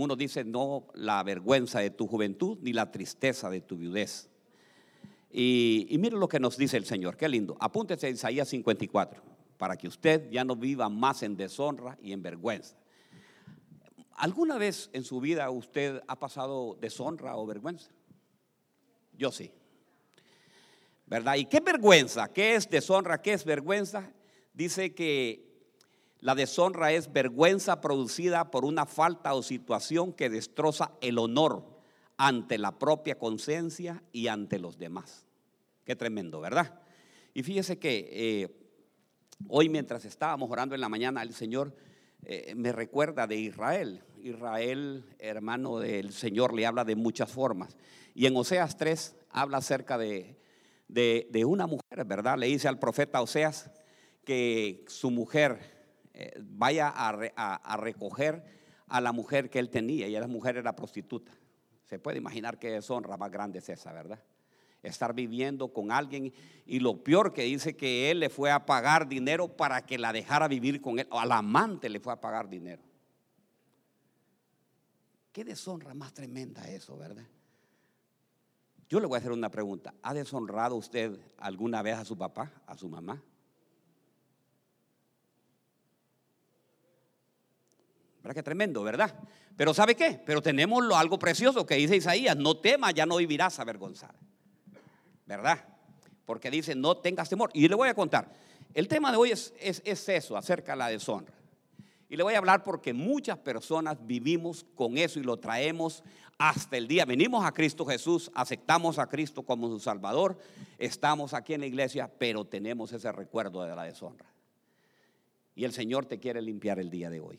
Uno dice, no la vergüenza de tu juventud ni la tristeza de tu viudez. Y, y mire lo que nos dice el Señor, qué lindo. Apúntese a Isaías 54, para que usted ya no viva más en deshonra y en vergüenza. ¿Alguna vez en su vida usted ha pasado deshonra o vergüenza? Yo sí. ¿Verdad? ¿Y qué vergüenza? ¿Qué es deshonra? ¿Qué es vergüenza? Dice que la deshonra es vergüenza producida por una falta o situación que destroza el honor ante la propia conciencia y ante los demás. Qué tremendo, ¿verdad? Y fíjese que eh, hoy mientras estábamos orando en la mañana, el Señor eh, me recuerda de Israel. Israel, hermano del Señor, le habla de muchas formas. Y en Oseas 3 habla acerca de, de, una mujer, ¿verdad? Le dice al profeta Oseas que su mujer eh, vaya a, recoger a la mujer que él tenía. Y la mujer era prostituta. Se puede imaginar qué deshonra más grande es esa, ¿verdad? Estar viviendo con alguien y lo peor que dice que él le fue a pagar dinero para que la dejara vivir con él. O al amante le fue a pagar dinero. Qué deshonra más tremenda eso, ¿verdad? Yo le voy a hacer una pregunta. ¿Ha deshonrado usted alguna vez a su papá, a su mamá? ¿Verdad que tremendo, verdad? Pero ¿sabe qué? Pero tenemos algo precioso que dice Isaías, no temas, ya no vivirás avergonzada. ¿Verdad? Porque dice, no tengas temor. Y le voy a contar, el tema de hoy es, es, es eso, acerca de la deshonra. Y le voy a hablar porque muchas personas vivimos con eso y lo traemos hasta el día. Venimos a Cristo Jesús, aceptamos a Cristo como su Salvador, estamos aquí en la iglesia, pero tenemos ese recuerdo de la deshonra. Y el Señor te quiere limpiar el día de hoy.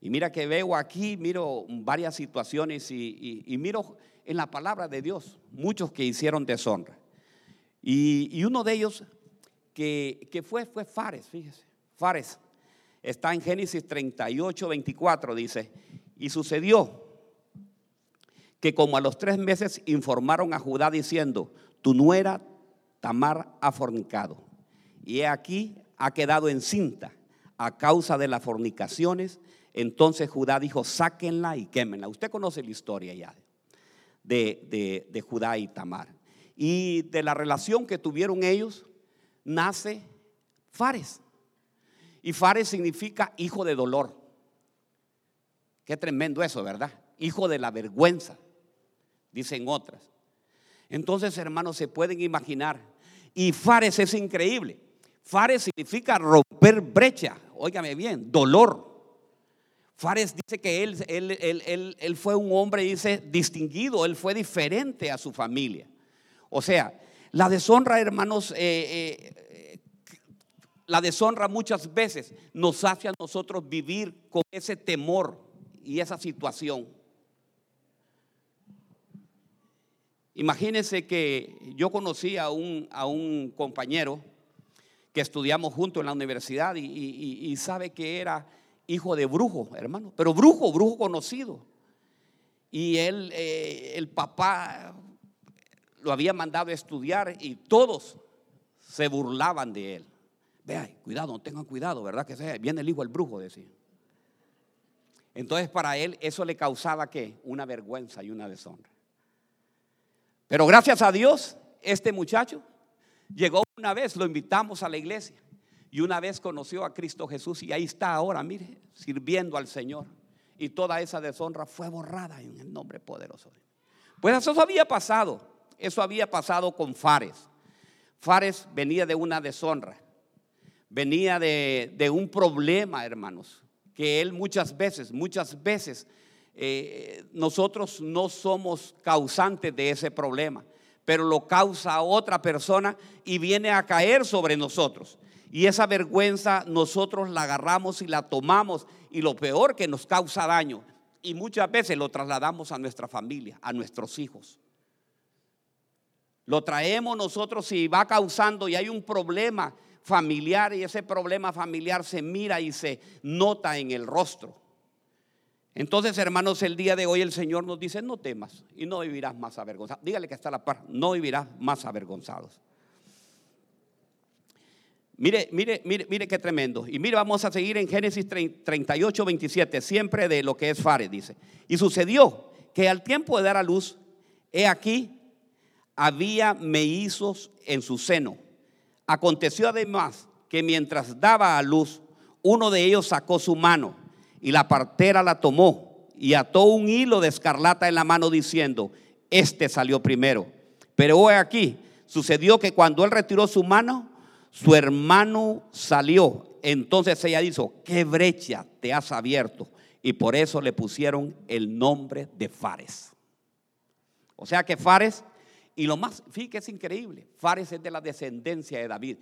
Y mira que veo aquí, miro varias situaciones y, miro en la palabra de Dios muchos que hicieron deshonra. Y, uno de ellos que, fue, fue Fares, fíjese, Fares Está en Génesis 38, 24, dice, y sucedió que como a los tres meses informaron a Judá diciendo, tu nuera Tamar ha fornicado, y he aquí ha quedado encinta a causa de las fornicaciones, entonces Judá dijo, sáquenla y quémenla. Usted conoce la historia ya de, de Judá y Tamar. Y de la relación que tuvieron ellos, nace Fares. Y Fares significa hijo de dolor. Qué tremendo eso, ¿verdad? Hijo de la vergüenza, dicen otras. Entonces, hermanos, se pueden imaginar. Y Fares es increíble. Fares significa romper brecha. Óigame bien, dolor. Fares dice que él, él, él, fue un hombre, dice, distinguido, él fue diferente a su familia. O sea, la deshonra, hermanos, eh, eh, la deshonra muchas veces nos hace a nosotros vivir con ese temor y esa situación. Imagínense que yo conocí a un, a un compañero que estudiamos juntos en la universidad y, sabe que era hijo de brujo, hermano, pero brujo, brujo conocido. Y él, eh, el papá lo había mandado a estudiar y todos se burlaban de él. Vea, cuidado, tengan cuidado, ¿verdad? Que viene el hijo del brujo, decía. Entonces para él eso le causaba que una vergüenza y una deshonra. Pero gracias a Dios, este muchacho llegó una vez, lo invitamos a la iglesia y una vez conoció a Cristo Jesús y ahí está ahora, mire, sirviendo al Señor. Y toda esa deshonra fue borrada en el nombre poderoso. Pues eso había pasado, eso había pasado con Fares. Fares venía de una deshonra venía de, un problema, hermanos, que él muchas veces, muchas veces, eh, nosotros no somos causantes de ese problema, pero lo causa otra persona y viene a caer sobre nosotros. Y esa vergüenza nosotros la agarramos y la tomamos y lo peor que nos causa daño. Y muchas veces lo trasladamos a nuestra familia, a nuestros hijos. Lo traemos nosotros y va causando y hay un problema familiar y ese problema familiar se mira y se nota en el rostro. Entonces, hermanos, el día de hoy el Señor nos dice, no temas y no vivirás más avergonzado. Dígale que está la par, no vivirás más avergonzados. Mire, mire, mire, mire qué tremendo. Y mire, vamos a seguir en Génesis 38, 27, siempre de lo que es Fares, dice. Y sucedió que al tiempo de dar a luz, he aquí, había mellizos en su seno. Aconteció además que mientras daba a luz, uno de ellos sacó su mano y la partera la tomó y ató un hilo de escarlata en la mano diciendo, este salió primero. Pero hoy aquí, sucedió que cuando él retiró su mano, su hermano salió. Entonces ella dijo, ¿qué brecha te has abierto? Y por eso le pusieron el nombre de Fares. O sea que Fares, y lo más, fíjate es increíble, Fares es de la descendencia de David.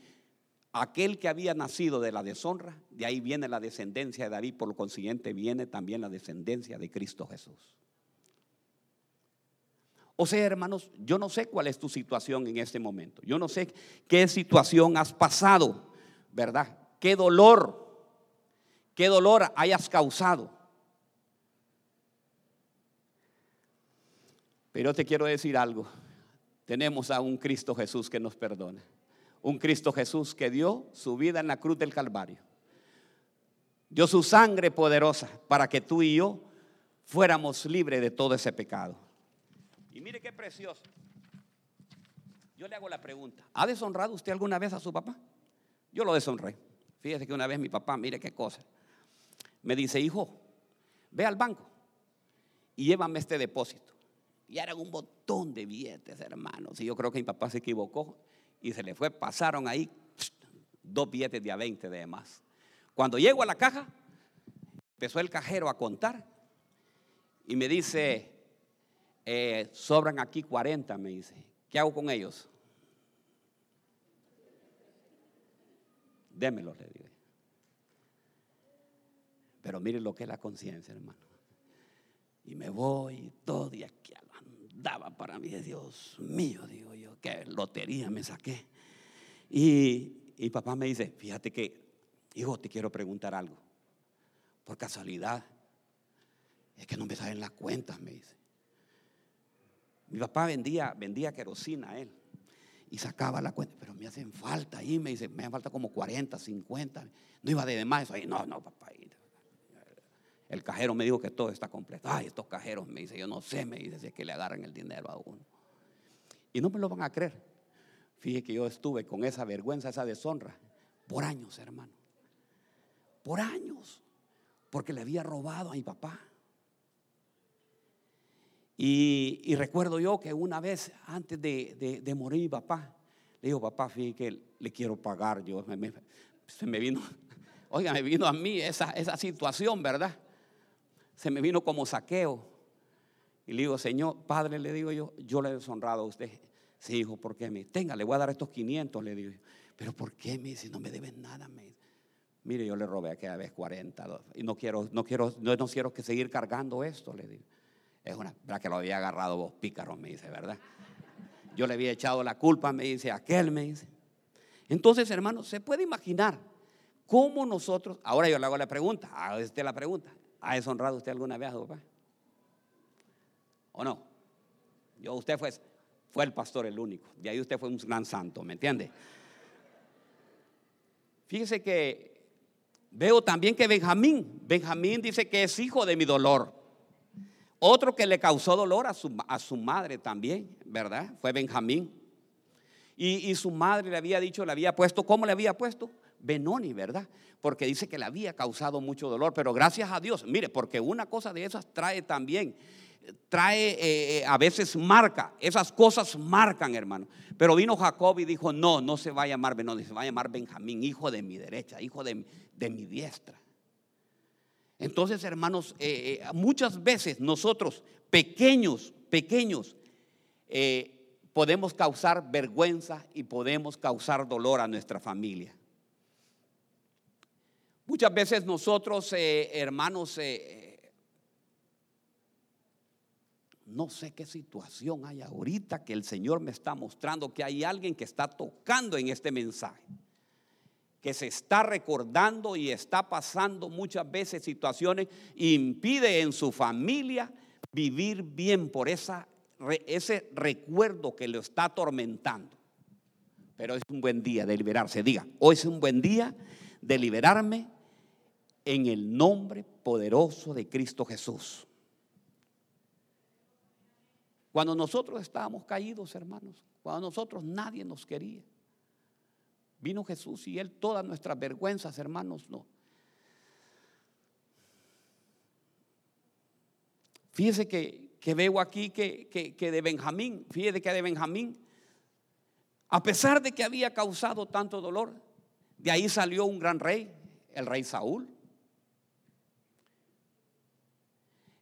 Aquel que había nacido de la deshonra, de ahí viene la descendencia de David, por lo consiguiente viene también la descendencia de Cristo Jesús. O sea, hermanos, yo no sé cuál es tu situación en este momento. Yo no sé qué situación has pasado, ¿verdad? ¿Qué dolor, qué dolor hayas causado? Pero te quiero decir algo. Tenemos a un Cristo Jesús que nos perdona. Un Cristo Jesús que dio su vida en la cruz del Calvario. Dio su sangre poderosa para que tú y yo fuéramos libres de todo ese pecado. Y mire qué precioso. Yo le hago la pregunta, ¿ha deshonrado usted alguna vez a su papá? Yo lo deshonré. Fíjese que una vez mi papá, mire qué cosa, me dice, hijo, ve al banco y llévame este depósito. Y eran un montón de billetes, hermanos. Y yo creo que mi papá se equivocó y se le fue, pasaron ahí dos billetes de a 20 de más. Cuando llego a la caja, empezó el cajero a contar y me dice, eh, sobran aquí 40, me dice. ¿Qué hago con ellos? Démelos, le digo. Pero mire lo que es la conciencia, hermano. Y me voy todo y aquí andaba para mí, Dios mío, digo yo, qué lotería me saqué. Y, y papá me dice, fíjate que, hijo, te quiero preguntar algo. Por casualidad, es que no me salen las cuentas, me dice. Mi papá vendía, vendía querosina a él y sacaba la cuenta, pero me hacen falta ahí, me dice, me hacen falta como 40, 50, no iba de más eso no, no, papá. El cajero me dijo que todo está completo. Ay, estos cajeros, me dice, yo no sé, me dice, es que le agarran el dinero a uno. Y no me lo van a creer. Fíjese que yo estuve con esa vergüenza, esa deshonra, por años, hermano. Por años. Porque le había robado a mi papá. Y, recuerdo yo que una vez antes de, morir mi papá, le digo, papá, fíjate que le quiero pagar. Yo, se me vino, oiga, me vino a mí esa, esa situación, ¿verdad? Se me vino como saqueo. Y le digo, Señor, Padre, le digo yo, yo le he deshonrado a usted. Sí, hijo, ¿por qué? Me tenga, le voy a dar estos 500, le digo. Pero ¿por qué? Me dice, no me deben nada. Me Mire, yo le robé aquella vez 40 y no quiero, no quiero, no, no quiero que seguir cargando esto, le digo. Es una, ¿verdad que lo había agarrado vos pícaros? Me dice, ¿verdad? Yo le había echado la culpa, me dice, aquel me dice. Entonces, hermano, se puede imaginar cómo nosotros, ahora yo le hago la pregunta, haga usted la pregunta, ¿ha deshonrado usted alguna vez a su papá? ¿O no? Yo, usted fue, fue el pastor el único, de ahí usted fue un gran santo, ¿me entiende? Fíjese que veo también que Benjamín, Benjamín dice que es hijo de mi dolor. Otro que le causó dolor a su, a su madre también, ¿verdad? Fue Benjamín. Y, su madre le había dicho, le había puesto, ¿cómo le había puesto? Benoni, ¿verdad? Porque dice que le había causado mucho dolor, pero gracias a Dios, mire, porque una cosa de esas trae también, trae eh, eh, a veces marca, esas cosas marcan, hermano. Pero vino Jacob y dijo, no, no se va a llamar Benoni, se va a llamar Benjamín, hijo de mi derecha, hijo de, de mi diestra. Entonces, hermanos, eh, eh, muchas veces nosotros, pequeños, pequeños, eh, podemos causar vergüenza y podemos causar dolor a nuestra familia. Muchas veces nosotros, hermanos, no sé qué situación hay ahorita que el Señor me está mostrando que hay alguien que está tocando en este mensaje que se está recordando y está pasando muchas veces situaciones impide en su familia vivir bien por esa, ese recuerdo que lo está atormentando. Pero es un buen día de liberarse. Diga, hoy es un buen día de liberarme en el nombre poderoso de Cristo Jesús. Cuando nosotros estábamos caídos, hermanos, cuando nosotros nadie nos quería, vino Jesús y Él todas nuestras vergüenzas, hermanos, no. Fíjese que, que veo aquí que, que, que de Benjamín, fíjese que de Benjamín, a pesar de que había causado tanto dolor, de ahí salió un gran rey, el rey Saúl.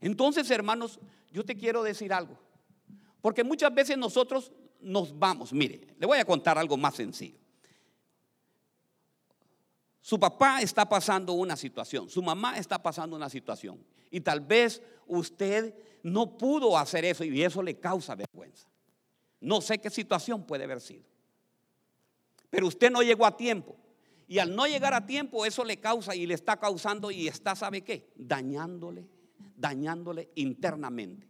Entonces, hermanos, yo te quiero decir algo. Porque muchas veces nosotros nos vamos. Mire, le voy a contar algo más sencillo. Su papá está pasando una situación, su mamá está pasando una situación. Y tal vez usted no pudo hacer eso y eso le causa vergüenza. No sé qué situación puede haber sido. Pero usted no llegó a tiempo. Y al no llegar a tiempo, eso le causa y le está causando y está, ¿sabe qué? Dañándole, dañándole internamente.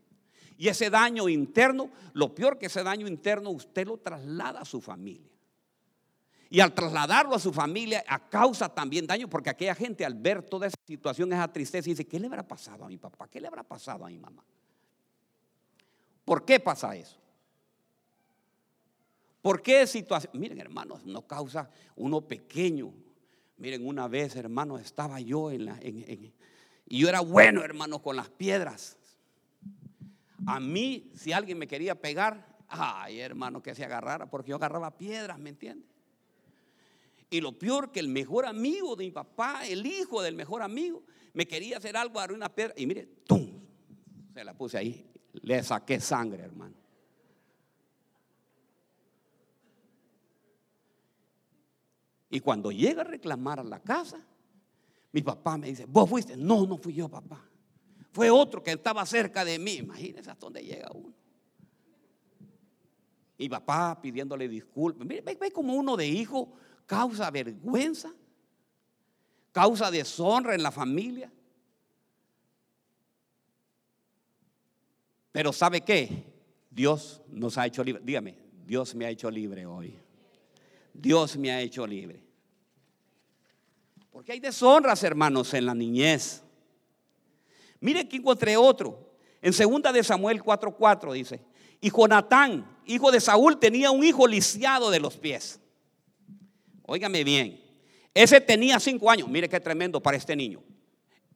Y ese daño interno, lo peor que ese daño interno, usted lo traslada a su familia. Y al trasladarlo a su familia, a causa también daño, porque aquella gente al ver toda esa situación, esa tristeza, dice, ¿qué le habrá pasado a mi papá? ¿Qué le habrá pasado a mi mamá? ¿Por qué pasa eso? ¿Por qué situación? Miren, hermanos, no causa uno pequeño. Miren, una vez, hermanos, estaba yo en la. y yo era bueno, hermanos, con las piedras. A mí, si alguien me quería pegar, ay, hermano, que se agarrara, porque yo agarraba piedras, ¿me entiendes? Y lo peor que el mejor amigo de mi papá, el hijo del mejor amigo, me quería hacer algo, agarré una piedra y mire, ¡tum! Se la puse ahí, le saqué sangre, hermano. Y cuando llega a reclamar a la casa, mi papá me dice, ¿vos fuiste? No, no fui yo, papá. Fue otro que estaba cerca de mí. Imagínense hasta dónde llega uno. Y papá pidiéndole disculpas. Ve, ve como uno de hijo causa vergüenza, causa deshonra en la familia. Pero ¿sabe qué? Dios nos ha hecho libre. Dígame, Dios me ha hecho libre hoy. Dios me ha hecho libre. Porque hay deshonras, hermanos, en la niñez. Mire que encontré otro. En segunda de Samuel 4:4 dice, y Jonatán, hijo de Saúl, tenía un hijo lisiado de los pies. Óigame bien, ese tenía cinco años. Mire qué tremendo para este niño.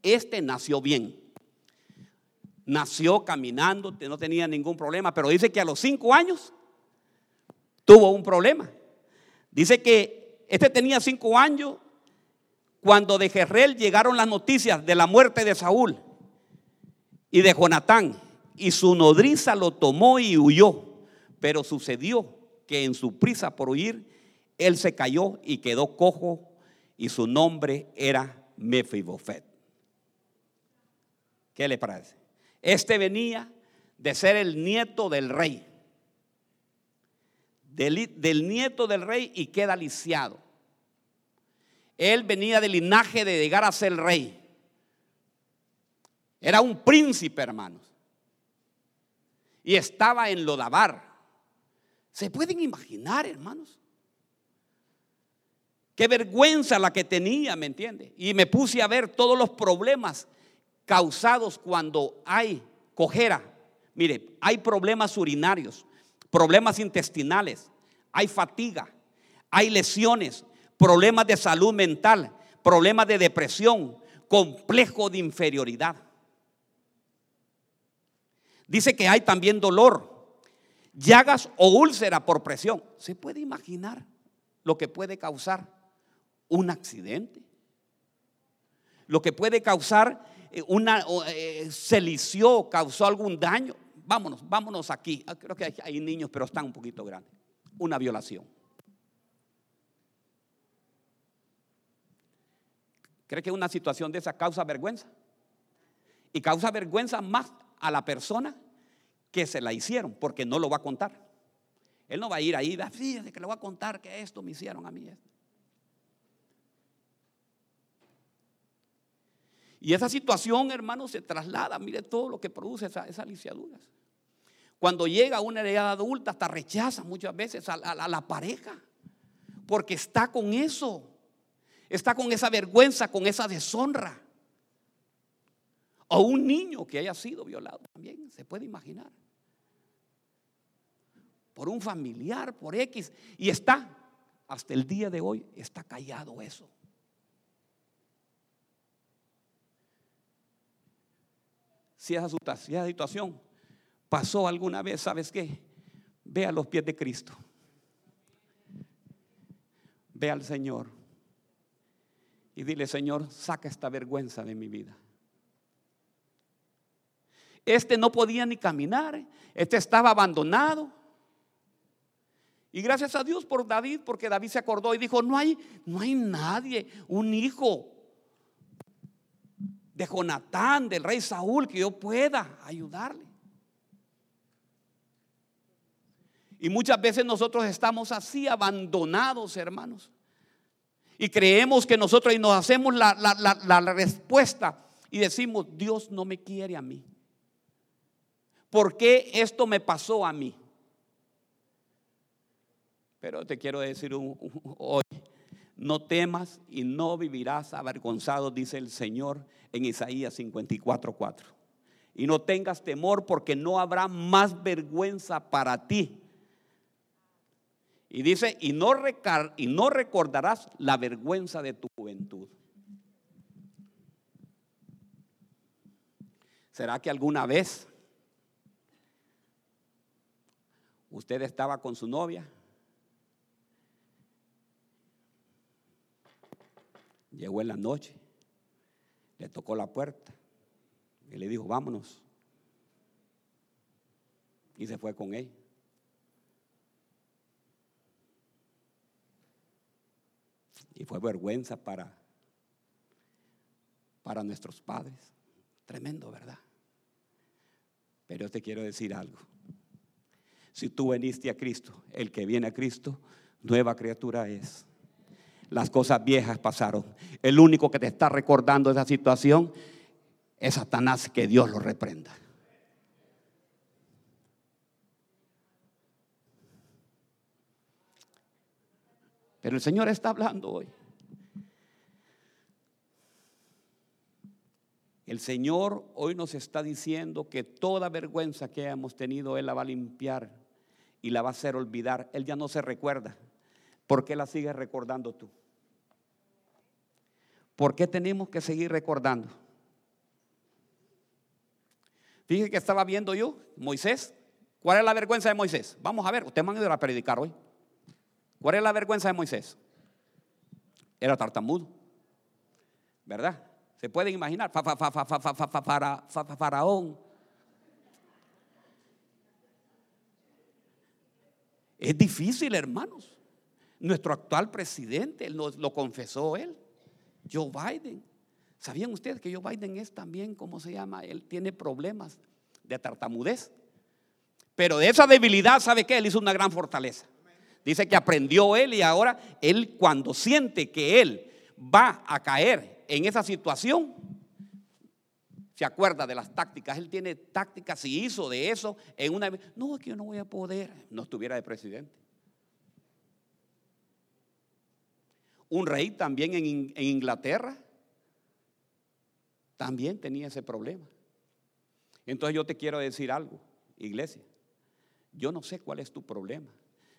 Este nació bien. Nació caminando, no tenía ningún problema, pero dice que a los cinco años tuvo un problema. Dice que este tenía cinco años cuando de Jerrel llegaron las noticias de la muerte de Saúl y de Jonatán, y su nodriza lo tomó y huyó. Pero sucedió que en su prisa por huir, él se cayó y quedó cojo, y su nombre era Mefibofet. ¿Qué le parece? Este venía de ser el nieto del rey, del, nieto del rey y queda lisiado. Él venía del linaje de llegar a ser rey. Era un príncipe, hermanos. Y estaba en Lodabar. ¿Se pueden imaginar, hermanos? Qué vergüenza la que tenía, ¿me entiende? Y me puse a ver todos los problemas causados cuando hay cojera. Mire, hay problemas urinarios, problemas intestinales, hay fatiga, hay lesiones, problemas de salud mental, problemas de depresión, complejo de inferioridad. Dice que hay también dolor, llagas o úlcera por presión. ¿Se puede imaginar lo que puede causar un accidente? Lo que puede causar eh, una, eh, se lició, causó algún daño. Vámonos, vámonos aquí. Ah, creo que hay, niños, pero están un poquito grandes. Una violación. ¿Cree que una situación de esa causa vergüenza? Y causa vergüenza más a la persona que se la hicieron, porque no lo va a contar. Él no va a ir ahí, fíjese que le voy a contar que esto me hicieron a mí. Y esa situación, hermano, se traslada, mire todo lo que produce esas esa lisiaduras. Cuando llega a una edad adulta, hasta rechaza muchas veces a, la pareja. Porque está con eso. Está con esa vergüenza, con esa deshonra. O un niño que haya sido violado también, se puede imaginar. Por un familiar, por X. Y está, hasta el día de hoy, está callado eso. Si esa, si esa situación pasó alguna vez, ¿sabes qué? Ve a los pies de Cristo. Ve al Señor. Y dile, Señor, saca esta vergüenza de mi vida. Este no podía ni caminar, este estaba abandonado. Y gracias a Dios por David, porque David se acordó y dijo, no hay, no hay nadie, un hijo de Jonatán, del rey Saúl, que yo pueda ayudarle. Y muchas veces nosotros estamos así abandonados, hermanos. Y creemos que nosotros y nos hacemos la, la respuesta y decimos, Dios no me quiere a mí. ¿Por qué esto me pasó a mí? Pero te quiero decir hoy, no temas y no vivirás avergonzado, dice el Señor en Isaías 54:4. Y no tengas temor porque no habrá más vergüenza para ti. Y dice, y no, y no recordarás la vergüenza de tu juventud. ¿Será que alguna vez Usted estaba con su novia. Llegó en la noche, le tocó la puerta y le dijo, vámonos. Y se fue con él. Y fue vergüenza para, para nuestros padres. Tremendo, ¿verdad? Pero te quiero decir algo. Si tú veniste a Cristo, el que viene a Cristo, nueva criatura es. Las cosas viejas pasaron. El único que te está recordando esa situación es Satanás, que Dios lo reprenda. Pero el Señor está hablando hoy. El Señor hoy nos está diciendo que toda vergüenza que hemos tenido, Él la va a limpiar y la va a hacer olvidar. Él ya no se recuerda. ¿Por qué la sigues recordando tú? ¿Por qué tenemos que seguir recordando? Fíjese que estaba viendo yo, Moisés. ¿Cuál es la vergüenza de Moisés? Vamos a ver, ustedes van a ir a predicar hoy. ¿Cuál es la vergüenza de Moisés? Era tartamudo. ¿Verdad? Se pueden imaginar, faraón. Es difícil, hermanos. Nuestro actual presidente, lo, lo confesó él, Joe Biden. ¿Sabían ustedes que Joe Biden es también, ¿cómo se llama? Él tiene problemas de tartamudez. Pero de esa debilidad, ¿sabe qué? Él hizo una gran fortaleza. Dice que aprendió él y ahora él cuando siente que él va a caer en esa situación, se acuerda de las tácticas. Él tiene tácticas y hizo de eso en una... No, es que yo no voy a poder. No estuviera de presidente. Un rey también en, Inglaterra también tenía ese problema. Entonces yo te quiero decir algo, iglesia. Yo no sé cuál es tu problema.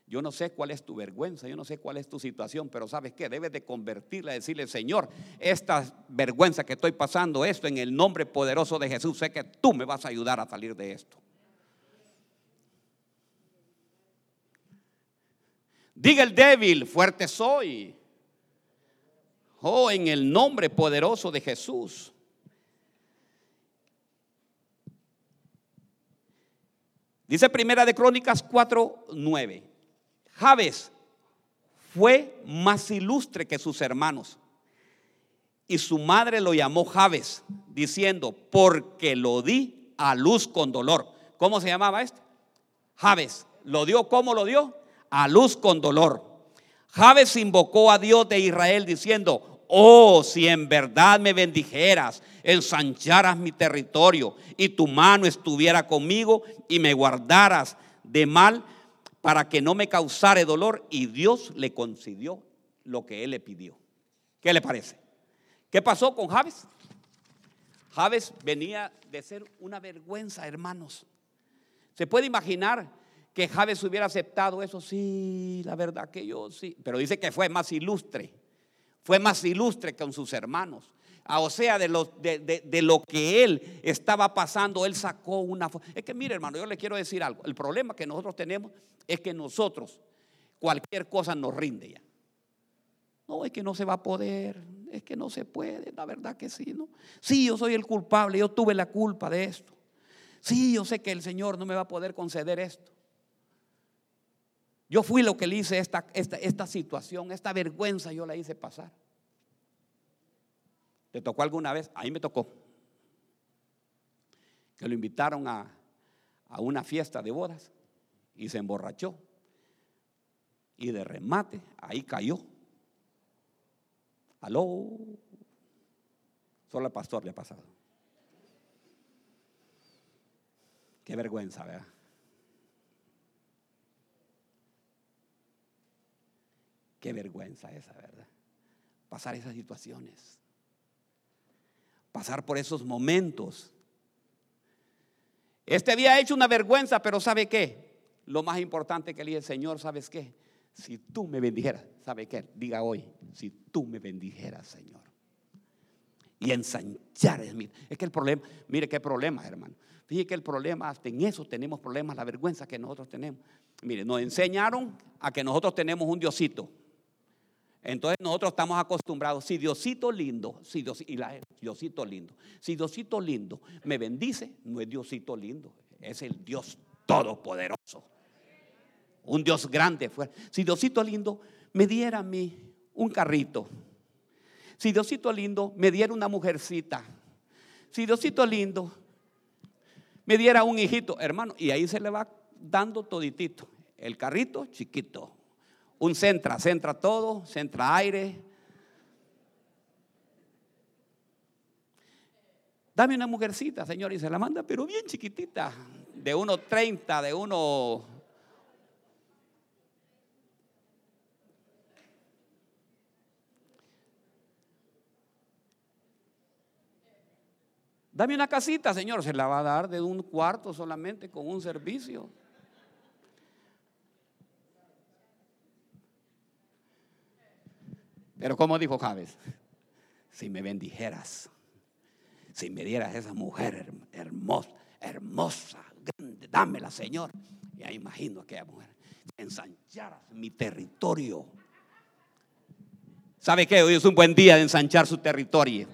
Yo no sé cuál es tu vergüenza, yo no sé cuál es tu situación, pero sabes qué, debes de convertirla, decirle, Señor, esta vergüenza que estoy pasando, esto en el nombre poderoso de Jesús, sé que tú me vas a ayudar a salir de esto. Diga el débil, fuerte soy. Oh, en el nombre poderoso de Jesús. Dice Primera de Crónicas 4, 9. Javes fue más ilustre que sus hermanos. Y su madre lo llamó Javes, diciendo, porque lo di a luz con dolor. ¿Cómo se llamaba este? Javes. ¿Lo dio? ¿Cómo lo dio? A luz con dolor. Javes invocó a Dios de Israel diciendo, oh, si en verdad me bendijeras, ensancharas mi territorio y tu mano estuviera conmigo y me guardaras de mal, para que no me causare dolor y Dios le concedió lo que él le pidió. ¿Qué le parece? ¿Qué pasó con Javes? Javes venía de ser una vergüenza, hermanos. ¿Se puede imaginar que Javes hubiera aceptado eso? Sí, la verdad que yo sí. Pero dice que fue más ilustre. Fue más ilustre con sus hermanos. Ah, o sea, de lo, de, lo, que él estaba pasando, él sacó una... Es que mire hermano, yo le quiero decir algo. El problema que nosotros tenemos es que nosotros cualquier cosa nos rinde ya. No, es que no se va a poder, es que no se puede, la verdad que sí, ¿no? Sí, yo soy el culpable, yo tuve la culpa de esto. Sí, yo sé que el Señor no me va a poder conceder esto. Yo fui lo que le hice esta, esta, esta situación, esta vergüenza yo la hice pasar. ¿Te tocó alguna vez? Ahí me tocó. Que lo invitaron a, a una fiesta de bodas y se emborrachó. Y de remate, ahí cayó. Aló. Solo al pastor le ha pasado. Qué vergüenza, ¿verdad? Qué vergüenza esa, ¿verdad? Pasar esas situaciones. Pasar por esos momentos. Este había hecho una vergüenza, pero ¿sabe qué? Lo más importante que le dije, Señor, ¿sabes qué? Si tú me bendijeras, ¿sabe qué? Diga hoy, si tú me bendijeras, Señor. Y ensanchar. Es que el problema, mire qué problema, hermano. Fíjese que el problema, hasta en eso tenemos problemas, la vergüenza que nosotros tenemos. Mire, nos enseñaron a que nosotros tenemos un Diosito. Entonces nosotros estamos acostumbrados, si Diosito lindo, si y la, Diosito lindo, si Diosito lindo me bendice, no es Diosito lindo, es el Dios todopoderoso. Un Dios grande. Si Diosito lindo me diera a mí un carrito, si Diosito lindo me diera una mujercita, si Diosito lindo me diera un hijito, hermano, y ahí se le va dando toditito. El carrito chiquito, un centra, centra todo, centra aire. Dame una mujercita, señor, y se la manda, pero bien chiquitita, de 1.30, de uno... Dame una casita, señor, se la va a dar de un cuarto solamente con un servicio. Pero como dijo Javes, si me bendijeras, si me dieras esa mujer hermosa, hermosa, grande, dámela, Señor. Ya imagino aquella mujer, ensancharas mi territorio. ¿Sabe qué? Hoy es un buen día de ensanchar su territorio.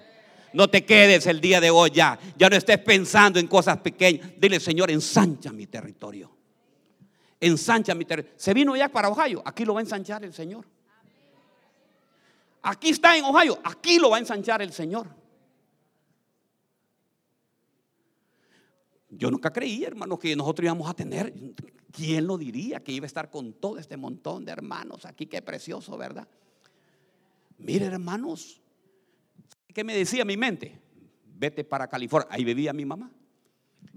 No te quedes el día de hoy ya. Ya no estés pensando en cosas pequeñas. Dile, Señor, ensancha mi territorio. Ensancha mi territorio. Se vino ya para Ohio. Aquí lo va a ensanchar el Señor. Aquí está en Ohio, aquí lo va a ensanchar el Señor. Yo nunca creí, hermano, que nosotros íbamos a tener. ¿Quién lo diría que iba a estar con todo este montón de hermanos aquí? Qué precioso, ¿verdad? Mire, hermanos, ¿qué me decía mi mente? Vete para California. Ahí vivía mi mamá.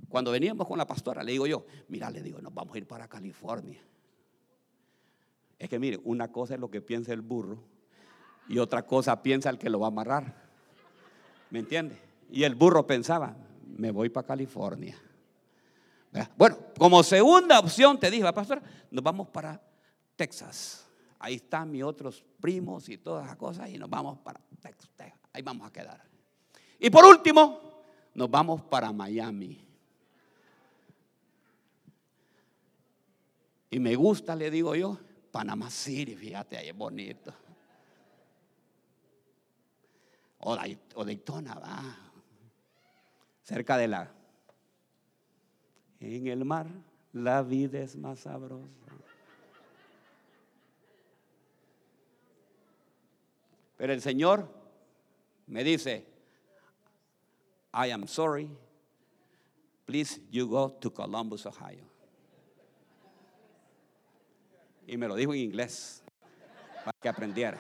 Cuando veníamos con la pastora, le digo yo, mira, le digo, nos vamos a ir para California. Es que mire, una cosa es lo que piensa el burro y otra cosa piensa el que lo va a amarrar. ¿Me entiende? Y el burro pensaba, me voy para California. Bueno, como segunda opción te dije, pastor, nos vamos para Texas. Ahí están mis otros primos y todas esas cosas y nos vamos para Texas. Ahí vamos a quedar. Y por último, nos vamos para Miami. Y me gusta, le digo yo, Panamá City, fíjate, ahí es bonito. O, Daytona, va. Cerca de la. En el mar la vida es más sabrosa. Pero el Señor me dice, I am sorry, please you go to Columbus, Ohio. Y me lo dijo en inglés para que aprendiera.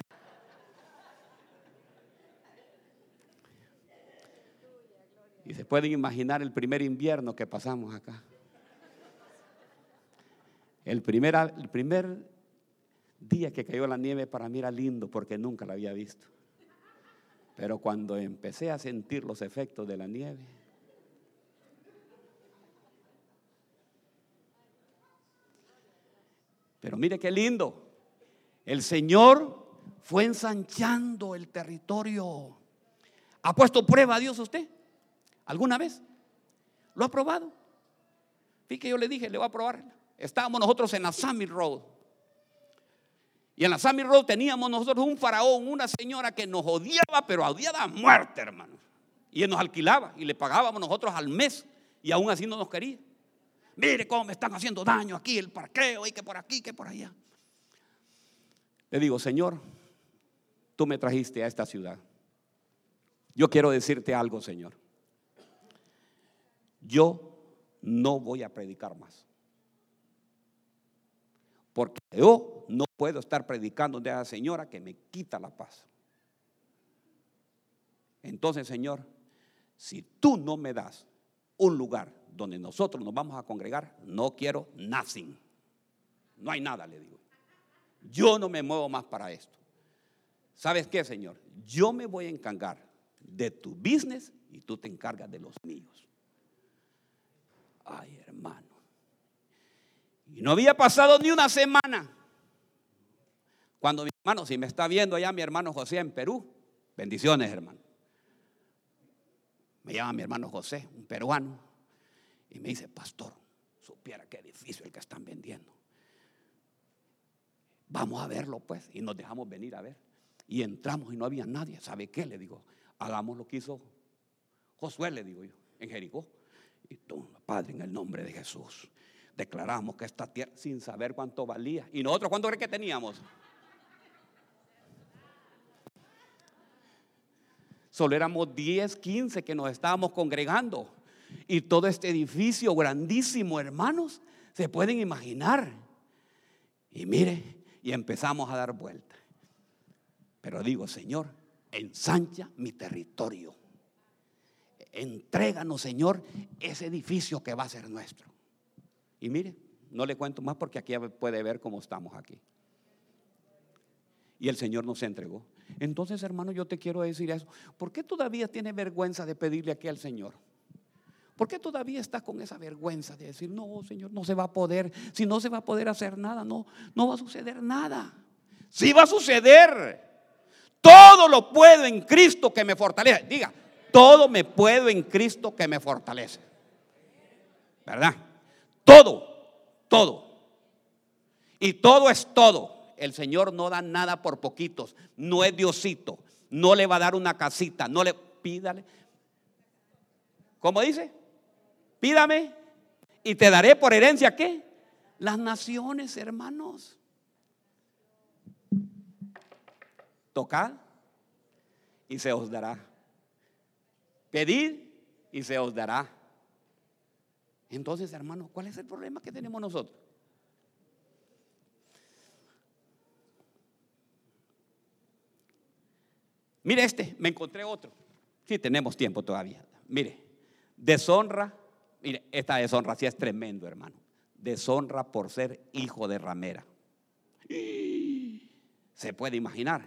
Y se pueden imaginar el primer invierno que pasamos acá. El primer, el primer día que cayó la nieve para mí era lindo porque nunca la había visto. Pero cuando empecé a sentir los efectos de la nieve, pero mire qué lindo. El Señor fue ensanchando el territorio. ¿Ha puesto prueba a Dios usted? ¿Alguna vez? ¿Lo ha probado? Fíjate, yo le dije, le voy a probar. Estábamos nosotros en la Summit Road. Y en la Summit Road teníamos nosotros un faraón, una señora que nos odiaba, pero odiaba a muerte, hermano. Y él nos alquilaba y le pagábamos nosotros al mes y aún así no nos quería. Mire cómo me están haciendo daño aquí, el parqueo, y que por aquí, que por allá. Le digo, Señor, tú me trajiste a esta ciudad. Yo quiero decirte algo, Señor. Yo no voy a predicar más. Porque yo no puedo estar predicando de esa señora que me quita la paz. Entonces, Señor, si tú no me das un lugar donde nosotros nos vamos a congregar, no quiero nothing. No hay nada, le digo. Yo no me muevo más para esto. ¿Sabes qué, Señor? Yo me voy a encargar de tu business y tú te encargas de los míos. Ay, hermano. Y no había pasado ni una semana. Cuando mi hermano, si me está viendo allá mi hermano José en Perú, bendiciones, hermano. Me llama mi hermano José, un peruano, y me dice, pastor, supiera qué edificio el que están vendiendo. Vamos a verlo, pues. Y nos dejamos venir a ver. Y entramos y no había nadie. ¿Sabe qué? Le digo, hagamos lo que hizo Josué, le digo yo, en Jericó. Y Padre, en el nombre de Jesús, declaramos que esta tierra, sin saber cuánto valía. ¿Y nosotros cuánto cree que teníamos? Solo éramos 10, 15 que nos estábamos congregando. Y todo este edificio grandísimo, hermanos, se pueden imaginar. Y mire, y empezamos a dar vuelta. Pero digo, Señor, ensancha mi territorio. Entréganos, Señor, ese edificio que va a ser nuestro. Y mire, no le cuento más porque aquí puede ver cómo estamos aquí. Y el Señor nos entregó. Entonces, hermano, yo te quiero decir eso. ¿Por qué todavía tiene vergüenza de pedirle aquí al Señor? ¿Por qué todavía está con esa vergüenza de decir, no, Señor, no se va a poder? Si no se va a poder hacer nada, no, no va a suceder nada. Sí va a suceder. Todo lo puedo en Cristo que me fortalece. Diga, todo me puedo en Cristo que me fortalece. ¿Verdad? Todo, todo. Y todo es todo. El Señor no da nada por poquitos. No es Diosito. No le va a dar una casita. No le pídale. ¿Cómo dice? Pídame y te daré por herencia qué? Las naciones, hermanos. Tocad y se os dará. Pedid y se os dará. Entonces, hermanos, ¿cuál es el problema que tenemos nosotros? Mire este, me encontré otro. Sí, tenemos tiempo todavía. Mire, deshonra Mire, esta deshonra sí es tremendo, hermano. Deshonra por ser hijo de ramera. Se puede imaginar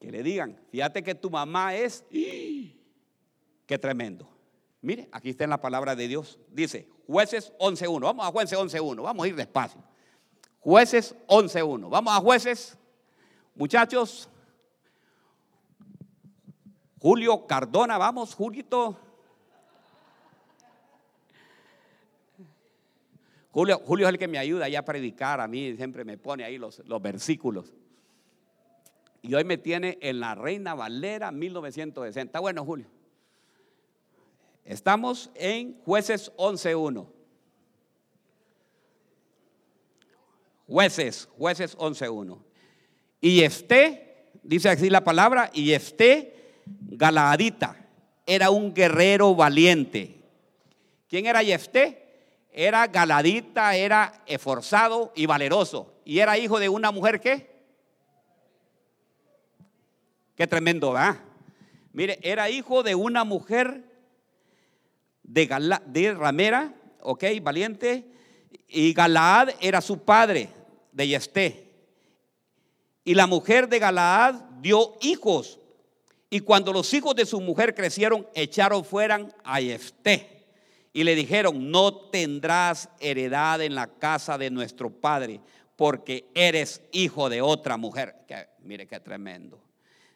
que le digan, fíjate que tu mamá es, qué tremendo. Mire, aquí está en la palabra de Dios. Dice, jueces 11.1. Vamos a jueces 11.1. Vamos a ir despacio. Jueces 11.1. Vamos a jueces. Muchachos. Julio Cardona, vamos, Julito. Julio, Julio es el que me ayuda a predicar, a mí siempre me pone ahí los, los versículos. Y hoy me tiene en la Reina Valera 1960. Bueno, Julio. Estamos en jueces 11.1. Jueces, jueces 11.1. Y este, dice así la palabra, y este Galaadita era un guerrero valiente. ¿Quién era Yefté? era galadita, era esforzado y valeroso. Y era hijo de una mujer que. Qué tremendo, ¿verdad? Mire, era hijo de una mujer de, de ramera, ok, valiente. y Galaad era su padre de Yesté. Y la mujer de Galaad dio hijos. Y cuando los hijos de su mujer crecieron, echaron fuera a Yesté. Y le dijeron, no tendrás heredad en la casa de nuestro padre, porque eres hijo de otra mujer. Que, mire qué tremendo.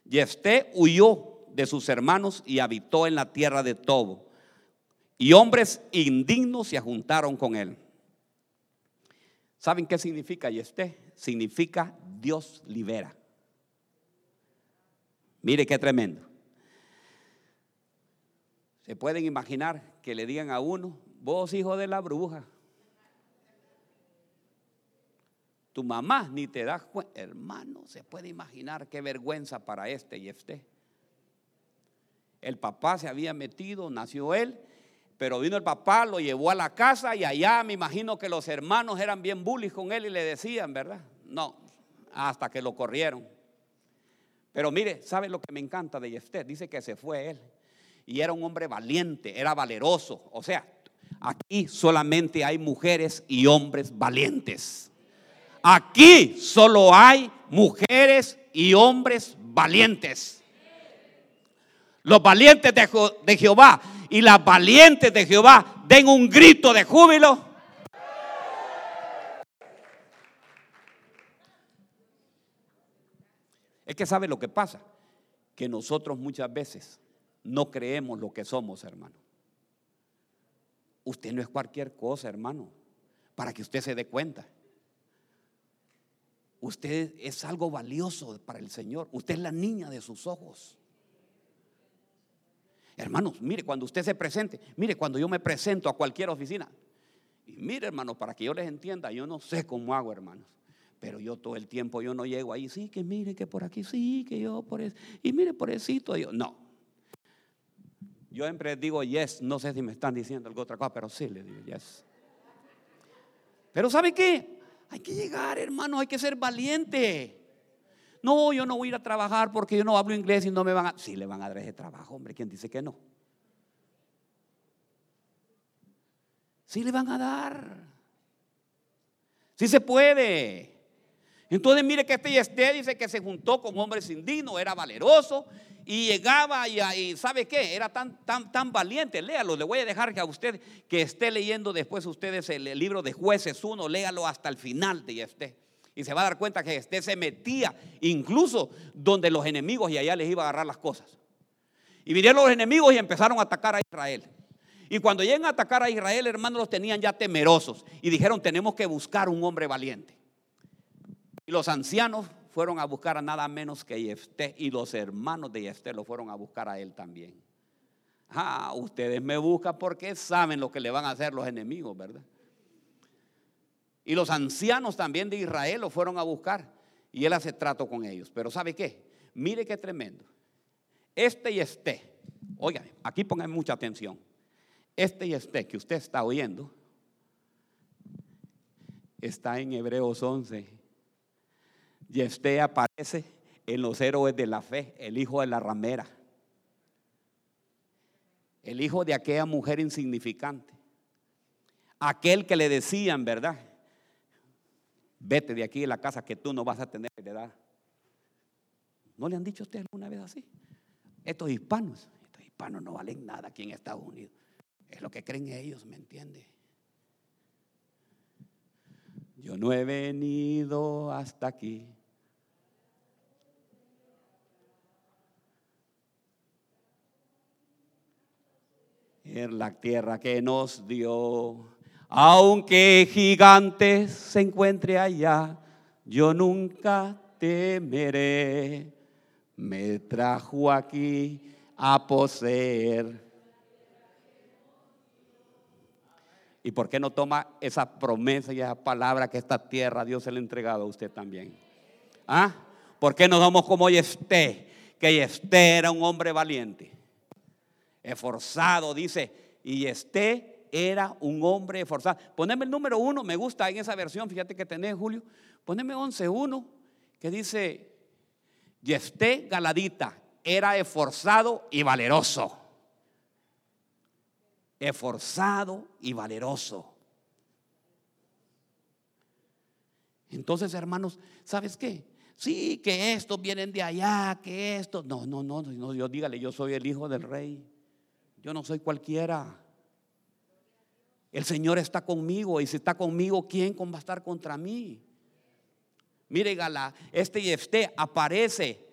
Yesté huyó de sus hermanos y habitó en la tierra de Tobo. Y hombres indignos se juntaron con él. ¿Saben qué significa Yesté? Significa Dios libera. Mire qué tremendo. Se pueden imaginar que le digan a uno, vos hijo de la bruja. Tu mamá ni te das cuenta. Hermano, se puede imaginar qué vergüenza para este y este. El papá se había metido, nació él, pero vino el papá, lo llevó a la casa y allá me imagino que los hermanos eran bien bullies con él y le decían, ¿verdad? No, hasta que lo corrieron. Pero mire, ¿sabe lo que me encanta de Yefté? Dice que se fue él. Y era un hombre valiente, era valeroso. O sea, aquí solamente hay mujeres y hombres valientes. Aquí solo hay mujeres y hombres valientes. Los valientes de Jehová y las valientes de Jehová den un grito de júbilo. Es que sabe lo que pasa, que nosotros muchas veces no creemos lo que somos, hermano. Usted no es cualquier cosa, hermano, para que usted se dé cuenta. Usted es algo valioso para el Señor. Usted es la niña de sus ojos. Hermanos, mire, cuando usted se presente, mire, cuando yo me presento a cualquier oficina, y mire, hermanos, para que yo les entienda, yo no sé cómo hago, hermanos. Pero yo todo el tiempo, yo no llego ahí, sí, que mire, que por aquí, sí, que yo por eso, y mire, por eso, yo, no. Yo siempre digo yes, no sé si me están diciendo algo otra cosa, pero sí le digo yes. Pero ¿sabe qué? Hay que llegar, hermano, hay que ser valiente. No, yo no voy a ir a trabajar porque yo no hablo inglés y no me van a... Sí, le van a dar ese trabajo, hombre. ¿Quién dice que no? Sí le van a dar. Sí se puede. Entonces mire que este y este dice que se juntó con hombres indignos, era valeroso y llegaba y, ¿sabe qué? Era tan, tan, tan valiente. Léalo, le voy a dejar que a usted que esté leyendo después ustedes el, el libro de jueces 1, léalo hasta el final de este y se va a dar cuenta que este se metía incluso donde los enemigos y allá les iba a agarrar las cosas. Y vinieron los enemigos y empezaron a atacar a Israel. Y cuando llegan a atacar a Israel, hermanos, los tenían ya temerosos. Y dijeron, tenemos que buscar un hombre valiente. Y los ancianos fueron a buscar a nada menos que Jefté. Y los hermanos de Jefté lo fueron a buscar a él también. Ah, ustedes me buscan porque saben lo que le van a hacer los enemigos, ¿verdad? Y los ancianos también de Israel lo fueron a buscar. Y él hace trato con ellos. Pero ¿sabe qué? Mire qué tremendo. Este y este. Oiga, aquí pongan mucha atención. Este y este que usted está oyendo está en Hebreos 11. Y este aparece en los héroes de la fe, el hijo de la ramera. El hijo de aquella mujer insignificante. Aquel que le decían, ¿verdad? Vete de aquí de la casa que tú no vas a tener heredad. ¿No le han dicho a usted alguna vez así? Estos hispanos, estos hispanos no valen nada aquí en Estados Unidos. Es lo que creen ellos, ¿me entiende? Yo no he venido hasta aquí. En la tierra que nos dio aunque gigante se encuentre allá, yo nunca temeré. Me trajo aquí a poseer. ¿Y por qué no toma esa promesa y esa palabra que esta tierra Dios se le ha entregado a usted también? ¿Ah? ¿Por qué no somos como Yesté? Que Yesté era un hombre valiente, esforzado, dice, y Yesté era un hombre forzado. Poneme el número uno, me gusta en esa versión, fíjate que tenés, Julio. Poneme 11.1, que dice, Yesté Galadita era esforzado y valeroso. Esforzado y valeroso. Entonces, hermanos, ¿sabes qué? Sí, que estos vienen de allá, que estos. No, no, no, no, Dios dígale, yo soy el hijo del rey. Yo no soy cualquiera. El Señor está conmigo y si está conmigo, ¿quién va a estar contra mí? Mire, Gala, este Yefté aparece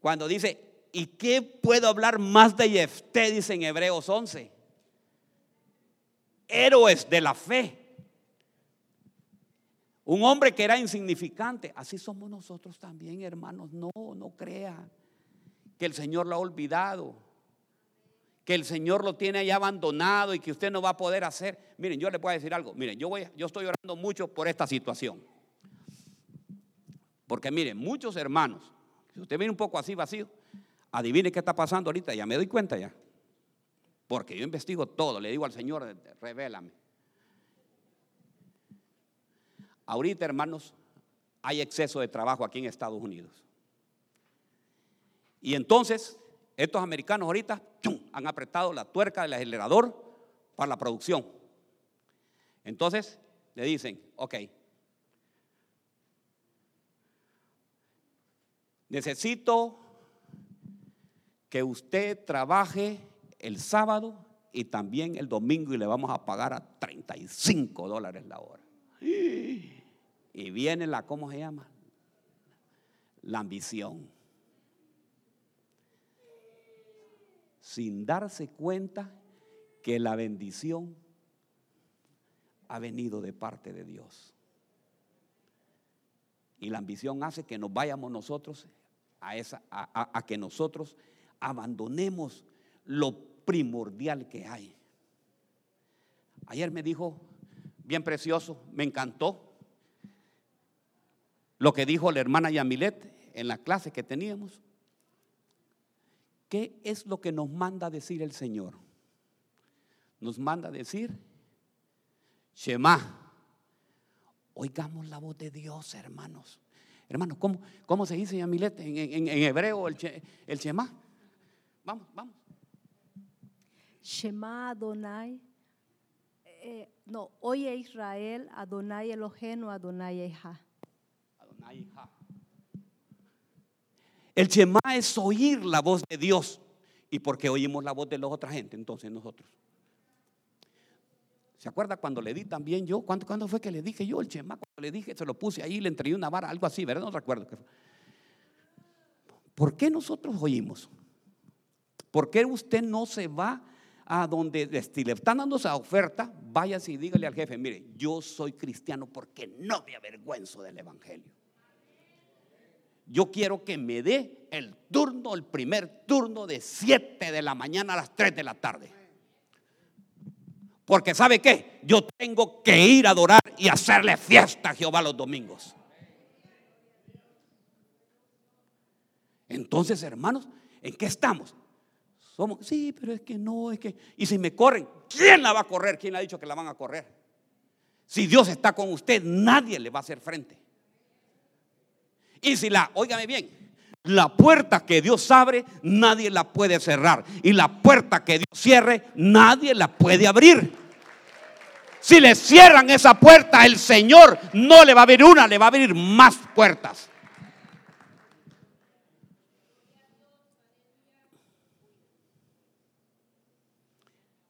cuando dice, ¿y qué puedo hablar más de Yefté? Dice en Hebreos 11. Héroes de la fe. Un hombre que era insignificante. Así somos nosotros también, hermanos. No, no crea que el Señor lo ha olvidado. Que el Señor lo tiene ahí abandonado y que usted no va a poder hacer. Miren, yo le puedo decir algo. Miren, yo, voy, yo estoy orando mucho por esta situación. Porque miren, muchos hermanos, si usted viene un poco así vacío, adivine qué está pasando ahorita, ya me doy cuenta ya. Porque yo investigo todo, le digo al Señor, revélame. Ahorita, hermanos, hay exceso de trabajo aquí en Estados Unidos. Y entonces, estos americanos ahorita han apretado la tuerca del acelerador para la producción. Entonces, le dicen, ok, necesito que usted trabaje el sábado y también el domingo y le vamos a pagar a 35 dólares la hora. Y viene la, ¿cómo se llama? La ambición. Sin darse cuenta que la bendición ha venido de parte de Dios. Y la ambición hace que nos vayamos nosotros a, esa, a, que nosotros abandonemos lo primordial que hay. Ayer me dijo, bien precioso, me encantó lo que dijo la hermana Yamilet en la clase que teníamos. ¿Qué es lo que nos manda decir el Señor? Nos manda decir, Shema, oigamos la voz de Dios, hermanos. Hermanos, ¿cómo, cómo se dice Yamilet en, hebreo el, el Shema? Vamos, vamos. Shema Adonai. Eh, no, oye Israel, Adonai Elohenu, Adonai Eha. El Shema es oír la voz de Dios. ¿Y porque oímos la voz de la otra gente? Entonces nosotros. ¿Se acuerda cuando le di también yo? ¿Cuándo, fue que le dije yo el Shema? Cuando le dije, se lo puse ahí, le entregué una vara, algo así, ¿verdad? No recuerdo. ¿Por qué nosotros oímos? ¿Por qué usted no se va a donde si le están dando esa oferta, váyase y dígale al jefe, mire, yo soy cristiano porque no me avergüenzo del Evangelio. Yo quiero que me dé el turno, el primer turno de 7 de la mañana a las 3 de la tarde. Porque ¿sabe qué? Yo tengo que ir a adorar y hacerle fiesta a Jehová los domingos. Entonces, hermanos, ¿en qué estamos? Somos, sí, pero es que no, es que... Y si me corren, ¿quién la va a correr? ¿Quién ha dicho que la van a correr? Si Dios está con usted, nadie le va a hacer frente. Y si la, óigame bien, la puerta que Dios abre, nadie la puede cerrar. Y la puerta que Dios cierre, nadie la puede abrir. Si le cierran esa puerta, el Señor no le va a abrir una, le va a abrir más puertas.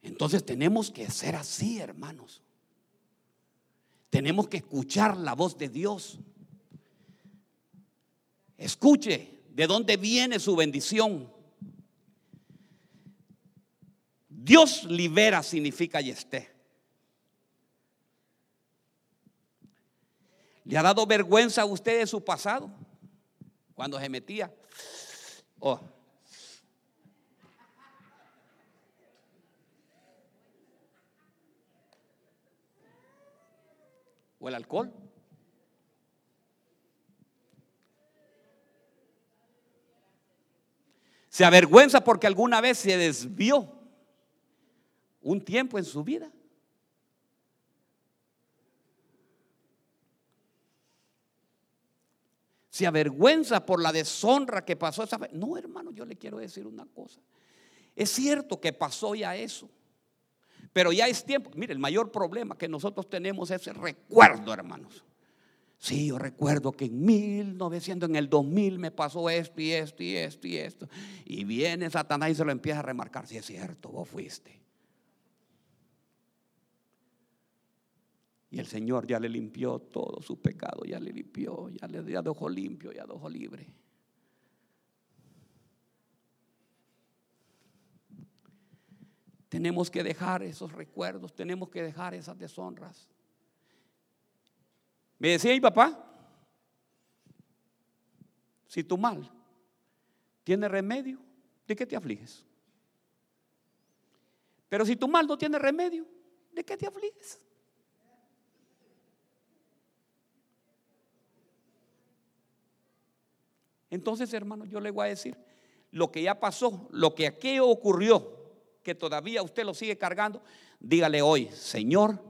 Entonces tenemos que ser así, hermanos. Tenemos que escuchar la voz de Dios. Escuche de dónde viene su bendición. Dios libera significa y esté. ¿Le ha dado vergüenza a usted de su pasado? Cuando se metía. Oh. ¿O el alcohol? Se avergüenza porque alguna vez se desvió un tiempo en su vida. Se avergüenza por la deshonra que pasó esa vez. No, hermano, yo le quiero decir una cosa. Es cierto que pasó ya eso. Pero ya es tiempo. Mire, el mayor problema que nosotros tenemos es el recuerdo, hermanos. Sí, yo recuerdo que en 1900, en el 2000 me pasó esto y esto y esto y esto. Y viene Satanás y se lo empieza a remarcar. Si es cierto, vos fuiste. Y el Señor ya le limpió todo su pecado, ya le limpió, ya le dejó limpio, ya dejó libre. Tenemos que dejar esos recuerdos, tenemos que dejar esas deshonras. Me decía mi papá, si tu mal tiene remedio, ¿de qué te afliges? Pero si tu mal no tiene remedio, ¿de qué te afliges? Entonces, hermano, yo le voy a decir lo que ya pasó, lo que aquello ocurrió, que todavía usted lo sigue cargando, dígale hoy, Señor,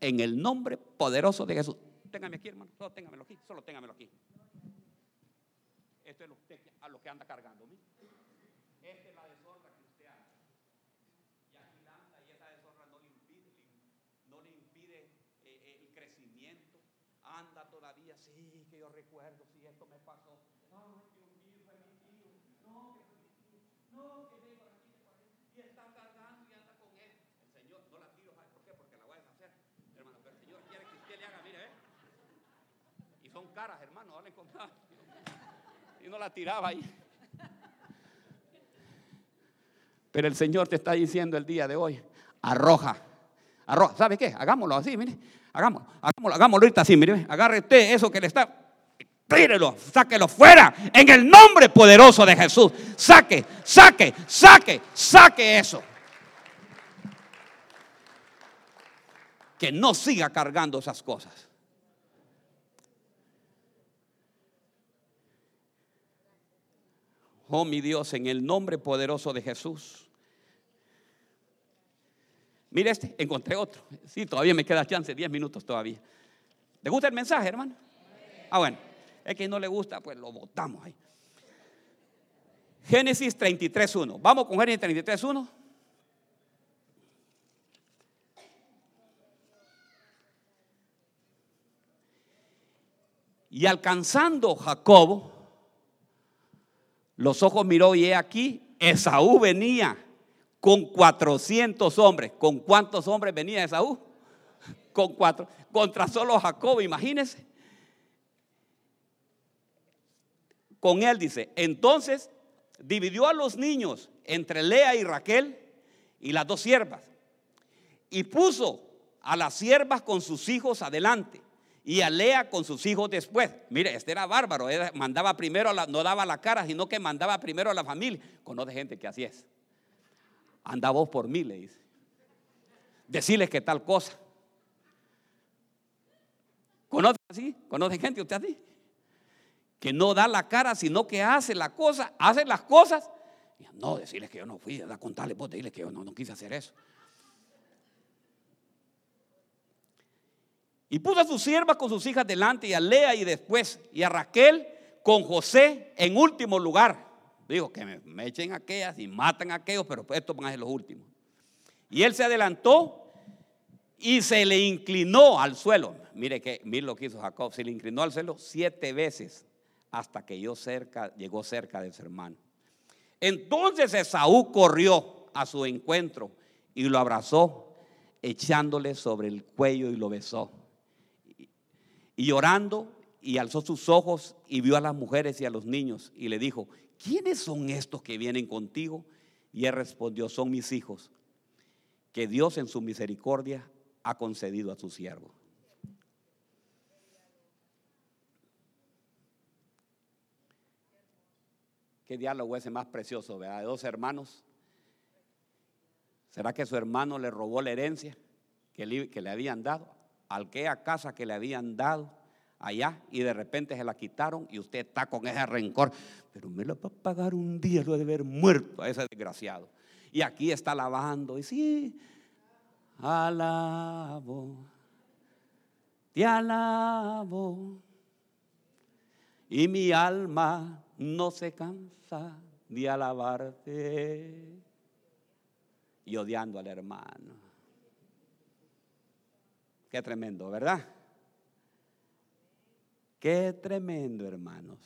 en el nombre poderoso de Jesús, téngame aquí, hermano. Solo téngamelo aquí. Solo téngamelo aquí. Esto es lo, a lo que anda cargando. Esta es la deshonra que usted anda. Y aquí anda y esa deshonra no le impide, no le impide eh, el crecimiento. Anda todavía, sí, que yo recuerdo, si esto me pasó. No, que un tío fue mi tío. No, que fue mi tío. No, que me por aquí, que por aquí. Y está cargando y anda con él. El Señor, no la tiro, ¿por qué? Porque la voy a deshacer. Hermano, pero el Señor quiere que usted le haga, mire, ¿eh? son caras, hermano, vale comprar. Y no la tiraba ahí. Pero el Señor te está diciendo el día de hoy, arroja, arroja. ¿Sabe qué? Hagámoslo así, mire. Hagámoslo, hagámoslo, hagámoslo ahorita así, mire. Agarre eso que le está tírelo, sáquelo fuera en el nombre poderoso de Jesús. Saque, saque, saque, saque eso. Que no siga cargando esas cosas. Oh mi Dios, en el nombre poderoso de Jesús. Mire este, encontré otro. Sí, todavía me queda chance, 10 minutos todavía. ¿Le gusta el mensaje, hermano? Ah, bueno. Es que no le gusta, pues lo votamos ahí. Génesis 33.1. Vamos con Génesis 33.1. Y alcanzando Jacobo los ojos miró y he aquí, Esaú venía con 400 hombres. ¿Con cuántos hombres venía Esaú? Con cuatro. Contra solo Jacob, imagínense. Con él dice, entonces dividió a los niños entre Lea y Raquel y las dos siervas. Y puso a las siervas con sus hijos adelante y a Lea con sus hijos después. Mire, este era bárbaro, mandaba primero, no daba la cara, sino que mandaba primero a la familia. Conoce gente que así es. Anda vos por mí, le dice. Decirles que tal cosa. ¿Conoce así? ¿Conoce gente usted así? Que no da la cara, sino que hace la cosa, hace las cosas. No, decirles que yo no fui, a contarle, vos decirles que yo no quise hacer eso. Y puso a sus siervas con sus hijas delante y a Lea y después y a Raquel con José en último lugar. Dijo que me, echen aquellas y matan a aquellos, pero estos van a ser los últimos. Y él se adelantó y se le inclinó al suelo. Mire que mire lo que hizo Jacob, se le inclinó al suelo siete veces hasta que yo cerca, llegó cerca de su hermano. Entonces Esaú corrió a su encuentro y lo abrazó, echándole sobre el cuello y lo besó. Y llorando, y alzó sus ojos y vio a las mujeres y a los niños y le dijo, ¿quiénes son estos que vienen contigo? Y él respondió, son mis hijos, que Dios en su misericordia ha concedido a su siervo. Qué diálogo ese más precioso, ¿verdad? De dos hermanos. ¿Será que su hermano le robó la herencia que le, que le habían dado? A casa que le habían dado allá y de repente se la quitaron y usted está con ese rencor. Pero me la va a pagar un día, lo de haber muerto a ese desgraciado. Y aquí está lavando y sí, alabo, te alabo. Y mi alma no se cansa de alabarte. Y odiando al hermano. Qué tremendo, ¿verdad? Qué tremendo, hermanos.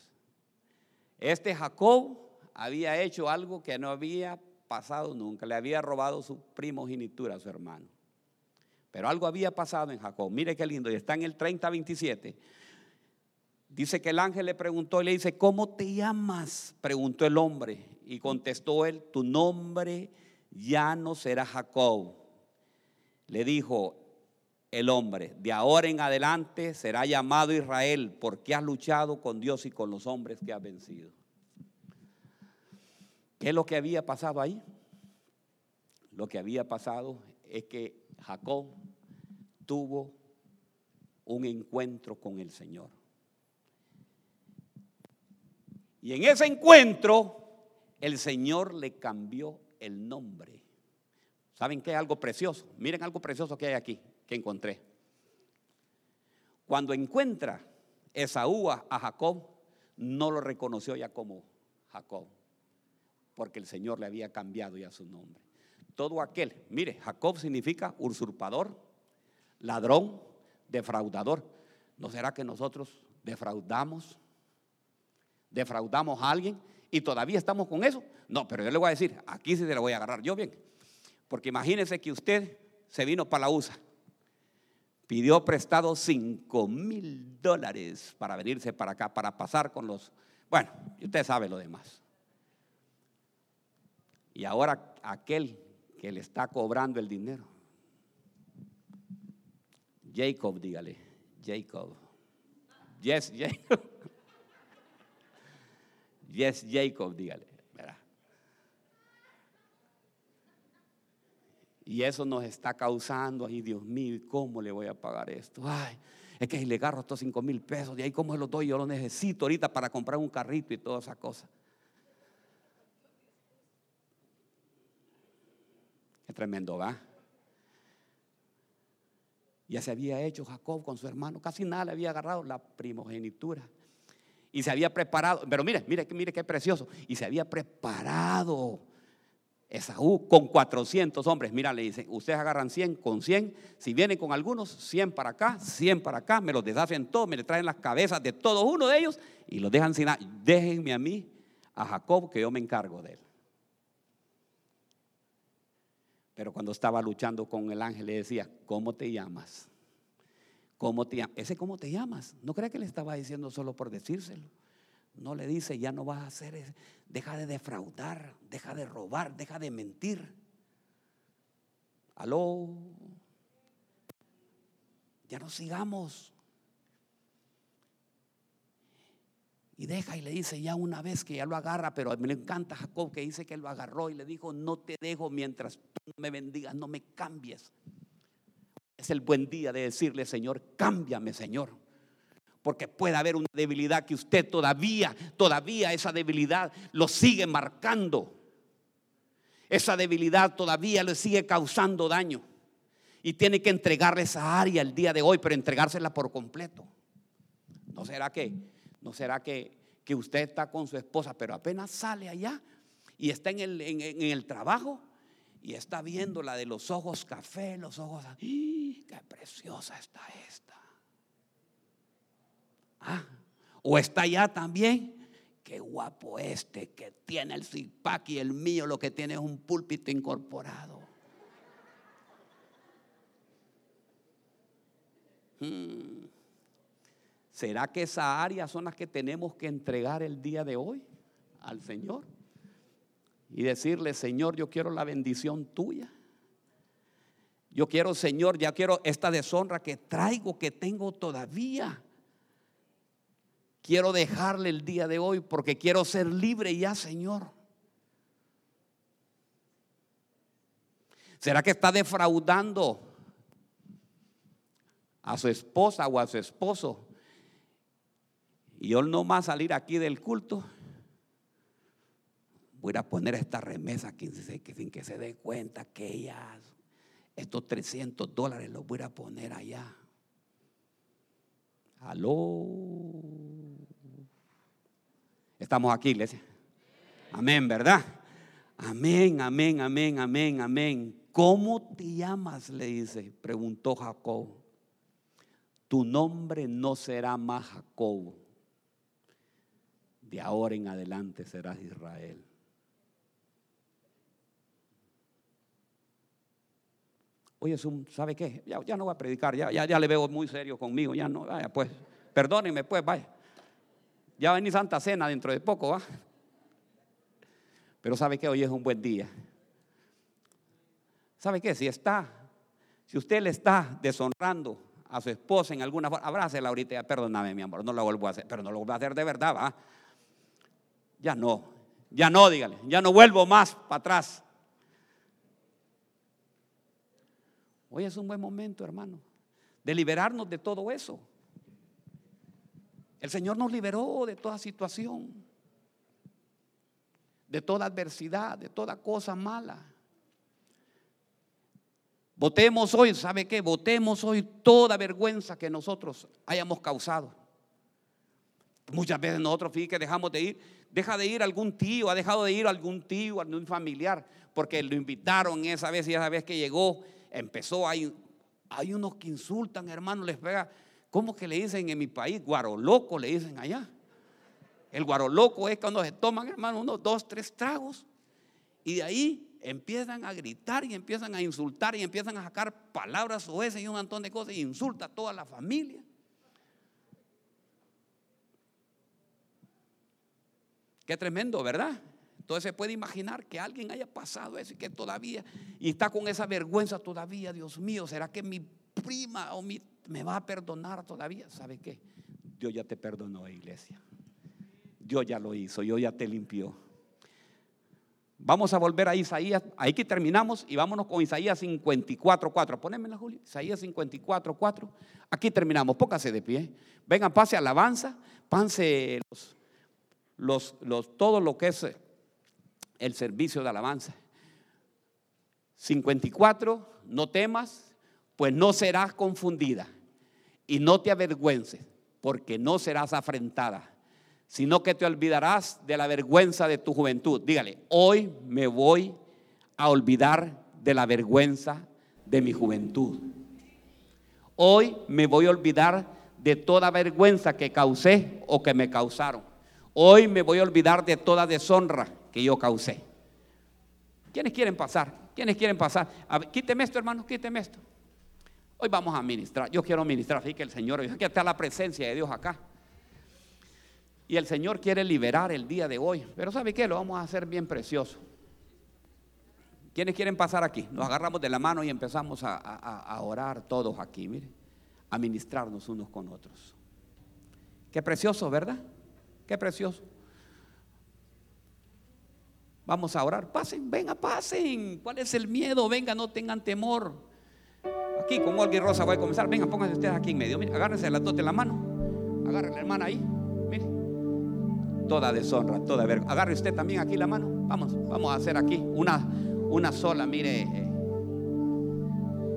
Este Jacob había hecho algo que no había pasado nunca. Le había robado su primogenitura a su hermano. Pero algo había pasado en Jacob. Mire qué lindo. Y está en el 30-27. Dice que el ángel le preguntó y le dice, ¿cómo te llamas? Preguntó el hombre. Y contestó él, tu nombre ya no será Jacob. Le dijo el hombre, de ahora en adelante será llamado Israel porque has luchado con Dios y con los hombres que has vencido. ¿Qué es lo que había pasado ahí? Lo que había pasado es que Jacob tuvo un encuentro con el Señor. Y en ese encuentro el Señor le cambió el nombre. ¿Saben qué? Algo precioso. Miren algo precioso que hay aquí, que encontré. Cuando encuentra Esaú a Jacob, no lo reconoció ya como Jacob, porque el Señor le había cambiado ya su nombre. Todo aquel, mire, Jacob significa usurpador, ladrón, defraudador. ¿No será que nosotros defraudamos? ¿Defraudamos a alguien? y todavía estamos con eso. No, pero yo le voy a decir, aquí sí se lo voy a agarrar yo bien. Porque imagínese que usted se vino para la USA, pidió prestado 5 mil dólares para venirse para acá, para pasar con los... Bueno, usted sabe lo demás. Y ahora aquel que le está cobrando el dinero, Jacob, dígale, Jacob. Yes, Jacob. Yes, Jacob, dígale. Y eso nos está causando, ay Dios mío, ¿cómo le voy a pagar esto? Ay, es que si le agarro estos 5 mil pesos, de ahí cómo se los doy, yo lo necesito ahorita para comprar un carrito y todas esas cosas. Es tremendo, ¿va? Ya se había hecho Jacob con su hermano, casi nada le había agarrado la primogenitura y se había preparado, pero mire, mire, mire qué precioso, y se había preparado Esaú con 400 hombres. Mira, le dicen, ustedes agarran 100 con 100, si vienen con algunos, 100 para acá, 100 para acá, me los deshacen todos, me le traen las cabezas de todos uno de ellos y los dejan sin nada. Déjenme a mí, a Jacob, que yo me encargo de él. Pero cuando estaba luchando con el ángel le decía, ¿cómo te llamas? ¿Cómo te llamas? Ese cómo te llamas. No crea que le estaba diciendo solo por decírselo. No le dice, ya no vas a hacer, deja de defraudar, deja de robar, deja de mentir. Aló. Ya no sigamos. Y deja y le dice ya una vez que ya lo agarra, pero me encanta Jacob que dice que lo agarró y le dijo, no te dejo mientras tú me bendigas, no me cambies. Es el buen día de decirle, Señor, cámbiame, Señor. Porque puede haber una debilidad que usted todavía, todavía esa debilidad lo sigue marcando. Esa debilidad todavía le sigue causando daño. Y tiene que entregarle esa área el día de hoy, pero entregársela por completo. ¿No será que, no será que, que usted está con su esposa, pero apenas sale allá y está en el, en el trabajo? y está viendo la de los ojos café, los ojos, ¡qué preciosa está esta! Ah, o está allá también, qué guapo este que tiene el zipac y el mío lo que tiene es un púlpito incorporado. Hmm. ¿Será que esas áreas son las que tenemos que entregar el día de hoy al Señor? y decirle, Señor, yo quiero la bendición tuya. Yo quiero, Señor, ya quiero esta deshonra que traigo, que tengo todavía. Quiero dejarle el día de hoy porque quiero ser libre ya, Señor. ¿Será que está defraudando a su esposa o a su esposo? Y yo no más salir aquí del culto voy a poner esta remesa sin que se dé cuenta que ella, estos 300 dólares los voy a poner allá. Aló. Estamos aquí, iglesia. Amén, ¿verdad? Amén, amén, amén, amén, amén. ¿Cómo te llamas? Le dice, preguntó Jacob. tu nombre no será más Jacobo. De ahora en adelante serás Israel. Oye, ¿sabe qué? Ya, no voy a predicar, ya, ya, ya le veo muy serio conmigo, ya no, vaya, pues, perdónenme, pues, vaya. Ya va a venir Santa Cena dentro de poco, ¿va? Pero ¿sabe qué? Hoy es un buen día. ¿Sabe qué? Si está, si usted le está deshonrando a su esposa en alguna forma, abrácela ahorita, perdóname mi amor, no lo vuelvo a hacer, pero no lo vuelvo a hacer de verdad, ¿va? Ya no, ya no, dígale, ya no vuelvo más para atrás. Hoy es un buen momento, hermano, de liberarnos de todo eso. El Señor nos liberó de toda situación, de toda adversidad, de toda cosa mala. Votemos hoy, ¿sabe qué? Votemos hoy toda vergüenza que nosotros hayamos causado. Muchas veces nosotros, fíjate dejamos de ir, deja de ir algún tío, ha dejado de ir algún tío, algún familiar, porque lo invitaron esa vez y esa vez que llegó, empezó, hay, hay unos que insultan, hermano, les pega, ¿cómo que le dicen en mi país? Guaroloco le dicen allá. El guaroloco es cuando se toman, hermano, unos dos, tres tragos y de ahí empiezan a gritar y empiezan a insultar y empiezan a sacar palabras o ese y un montón de cosas y insulta a toda la familia. Qué tremendo, ¿verdad? Entonces se puede imaginar que alguien haya pasado eso y que todavía, y está con esa vergüenza todavía, Dios mío, ¿será que mi prima o mi, me va a perdonar todavía? ¿Sabe qué? Dios ya te perdonó, iglesia. Dios ya lo hizo, Dios ya te limpió. Vamos a volver a Isaías, ahí que terminamos y vámonos con Isaías 54.4. Ponémela, Julio. Isaías 54.4. Aquí terminamos, póngase de pie. Vengan, pase alabanza, pase los, los, todo lo que es el servicio de alabanza. 54, no temas, pues no serás confundida y no te avergüences, porque no serás afrentada sino que te olvidarás de la vergüenza de tu juventud. Dígale, hoy me voy a olvidar de la vergüenza de mi juventud. Hoy me voy a olvidar de toda vergüenza que causé o que me causaron. Hoy me voy a olvidar de toda deshonra que yo causé. ¿Quiénes quieren pasar? ¿Quiénes quieren pasar? quíteme esto, hermano, quíteme esto. Hoy vamos a ministrar. Yo quiero ministrar. Así que el Señor, aquí está la presencia de Dios acá. Y el Señor quiere liberar el día de hoy. Pero ¿sabe qué? Lo vamos a hacer bien precioso. ¿Quiénes quieren pasar aquí? Nos agarramos de la mano y empezamos a, orar todos aquí, mire, a ministrarnos unos con otros. Qué precioso, ¿verdad? Qué precioso. Vamos a orar. Pasen, venga, pasen. ¿Cuál es el miedo? Venga, no tengan temor. Aquí con Olga y Rosa voy a comenzar. Venga, pónganse ustedes aquí en medio. Mire, agárrense las dos de la mano. Agarren la hermana ahí toda deshonra, toda vergüenza. Agarre usted también aquí la mano. Vamos, vamos a hacer aquí una, una sola, mire.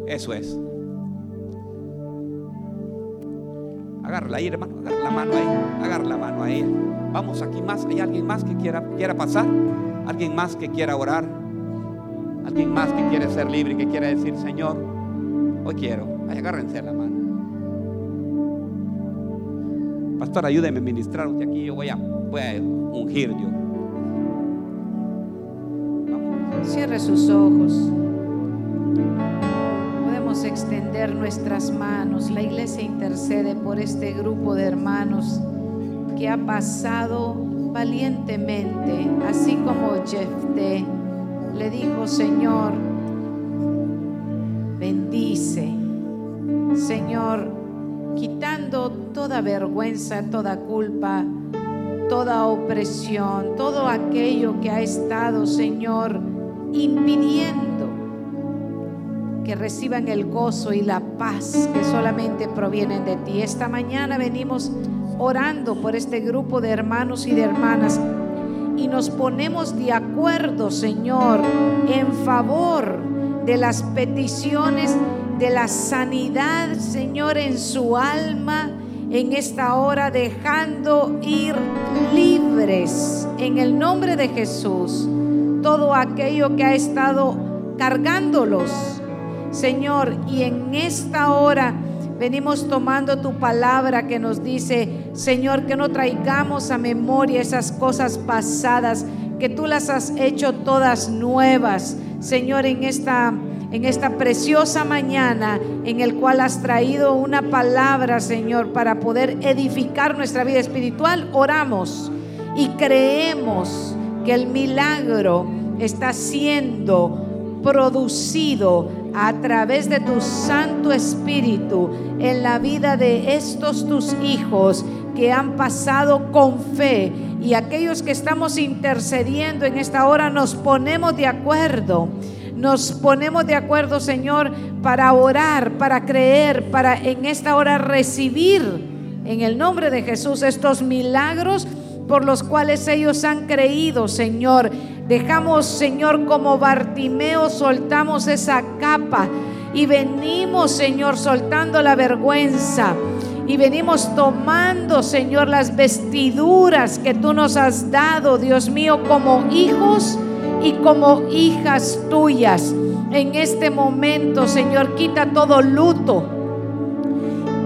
Eso es. Agárrala ahí, hermano. Agarra la mano ahí. Agarra la mano ahí. Vamos aquí más. ¿Hay alguien más que quiera, quiera pasar? ¿Alguien más que quiera orar? ¿Alguien más que quiere ser libre y que quiera decir, Señor, hoy quiero? Ay, agárrense la mano. Pastor, ayúdeme a ministrar usted aquí. Yo voy a ungir yo. Cierre sus ojos. Podemos extender nuestras manos. La iglesia intercede por este grupo de hermanos que ha pasado valientemente, así como Jefté le dijo, Señor, bendice. Señor, quitando toda vergüenza, toda culpa, toda opresión, todo aquello que ha estado, Señor, impidiendo que reciban el gozo y la paz que solamente provienen de ti. Esta mañana venimos orando por este grupo de hermanos y de hermanas y nos ponemos de acuerdo, Señor, en favor de las peticiones de la sanidad, Señor, en su alma en esta hora dejando ir libres en el nombre de Jesús todo aquello que ha estado cargándolos, Señor, y en esta hora Venimos tomando tu palabra que nos dice, Señor, que no traigamos a memoria esas cosas pasadas, que tú las has hecho todas nuevas. Señor, en esta en esta preciosa mañana en el cual has traído una palabra, Señor, para poder edificar nuestra vida espiritual, oramos y creemos que el milagro está siendo producido a través de tu Santo Espíritu en la vida de estos tus hijos que han pasado con fe y aquellos que estamos intercediendo en esta hora nos ponemos de acuerdo nos ponemos de acuerdo, Señor, para orar, para creer, para en esta hora recibir en el nombre de Jesús estos milagros por los cuales ellos han creído, Señor. Dejamos, Señor, como Bartimeo, soltamos esa capa y venimos, Señor, soltando la vergüenza. Y venimos tomando, Señor, las vestiduras que tú nos has dado, Dios mío, como hijos y como hijas tuyas. En este momento, Señor, quita todo luto.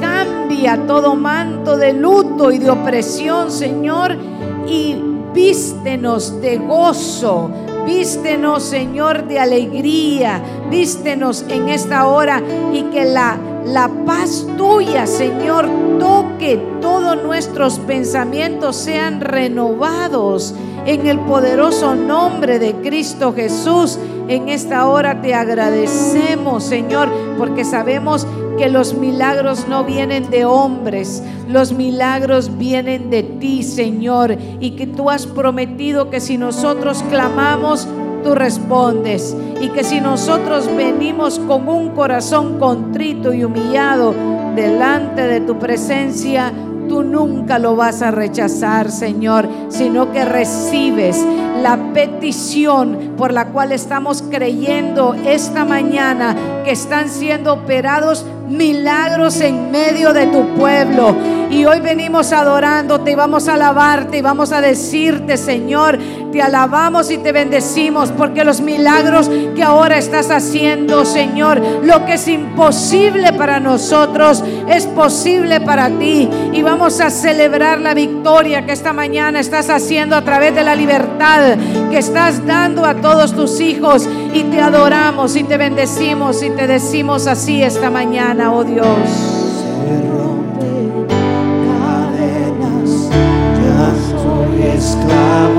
Cambia todo manto de luto y de opresión, Señor, y vístenos de gozo. Vístenos, Señor, de alegría. Vístenos en esta hora y que la, la paz tuya, Señor, toque todos nuestros pensamientos, sean renovados en el poderoso nombre de Cristo Jesús. En esta hora te agradecemos, Señor, porque sabemos que los milagros no vienen de hombres, los milagros vienen de ti, Señor, y que tú has prometido que si nosotros clamamos, tú respondes, y que si nosotros venimos con un corazón contrito y humillado delante de tu presencia, tú nunca lo vas a rechazar, Señor, sino que recibes la petición por la cual estamos creyendo esta mañana que están siendo operados milagros en medio de tu pueblo. Y hoy venimos adorándote y vamos a alabarte y vamos a decirte, Señor, te alabamos y te bendecimos porque los milagros que ahora estás haciendo, Señor, lo que es imposible para nosotros es posible para ti. Y vamos a celebrar la victoria que esta mañana estás haciendo a través de la libertad que estás dando a todos tus hijos. Y te adoramos y te bendecimos y te decimos así esta mañana, oh Dios. se rompe cadenas, ya soy esclavo.